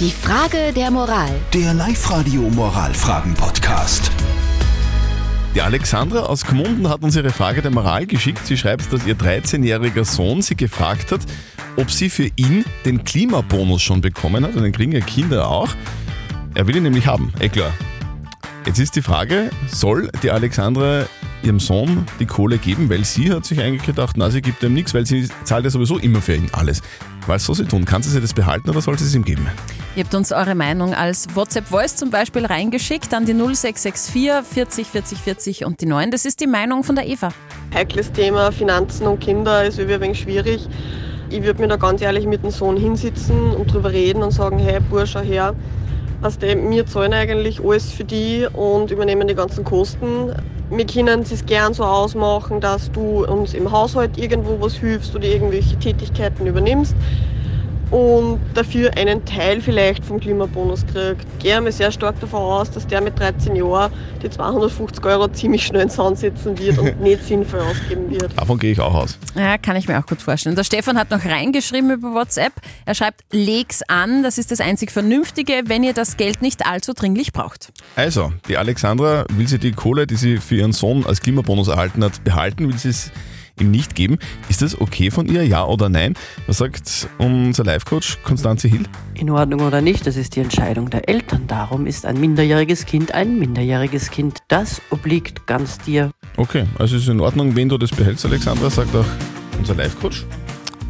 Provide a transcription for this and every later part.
Die Frage der Moral. Der Live-Radio Moralfragen-Podcast. Die Alexandra aus Gmunden hat uns ihre Frage der Moral geschickt. Sie schreibt, dass ihr 13-jähriger Sohn sie gefragt hat, ob sie für ihn den Klimabonus schon bekommen hat. Und den kriegen ja Kinder auch. Er will ihn nämlich haben, eh klar. Jetzt ist die Frage, soll die Alexandra ihrem Sohn die Kohle geben? Weil sie hat sich eigentlich gedacht, na, sie gibt ihm nichts, weil sie zahlt ja sowieso immer für ihn alles. Was soll sie tun? Kann sie sich das behalten oder soll sie es ihm geben? Ihr habt uns eure Meinung als WhatsApp-Voice zum Beispiel reingeschickt an die 0664 40 40 40 und die 9. Das ist die Meinung von der Eva. heikles Thema, Finanzen und Kinder ist irgendwie ein wenig schwierig. Ich würde mir da ganz ehrlich mit dem Sohn hinsitzen und drüber reden und sagen, hey Bursche, her, was wir zahlen eigentlich alles für die und übernehmen die ganzen Kosten. Wir können es gern so ausmachen, dass du uns im Haushalt irgendwo was hilfst oder irgendwelche Tätigkeiten übernimmst und dafür einen Teil vielleicht vom Klimabonus kriegt. Ich gehe mir sehr stark davon aus, dass der mit 13 Jahren die 250 Euro ziemlich schnell in den Sand setzen wird und nicht sinnvoll ausgeben wird. Davon gehe ich auch aus. Ja, kann ich mir auch gut vorstellen. Der Stefan hat noch reingeschrieben über WhatsApp. Er schreibt, leg's an, das ist das einzig Vernünftige, wenn ihr das Geld nicht allzu dringlich braucht. Also, die Alexandra will sie die Kohle, die sie für ihren Sohn als Klimabonus erhalten hat, behalten, will sie es ihm nicht geben. Ist das okay von ihr, ja oder nein? Was sagt unser Live-Coach Konstanze Hill? In Ordnung oder nicht, das ist die Entscheidung der Eltern. Darum ist ein minderjähriges Kind ein minderjähriges Kind. Das obliegt ganz dir. Okay, also ist in Ordnung, wenn du das behältst, Alexandra, sagt auch unser Live-Coach.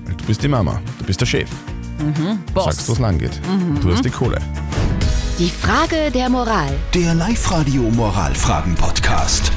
Weil Du bist die Mama, du bist der Chef. Boss. Sagst, wo es lang geht. Du hast die Kohle. Die Frage der Moral. Der Live-Radio Moralfragen-Podcast.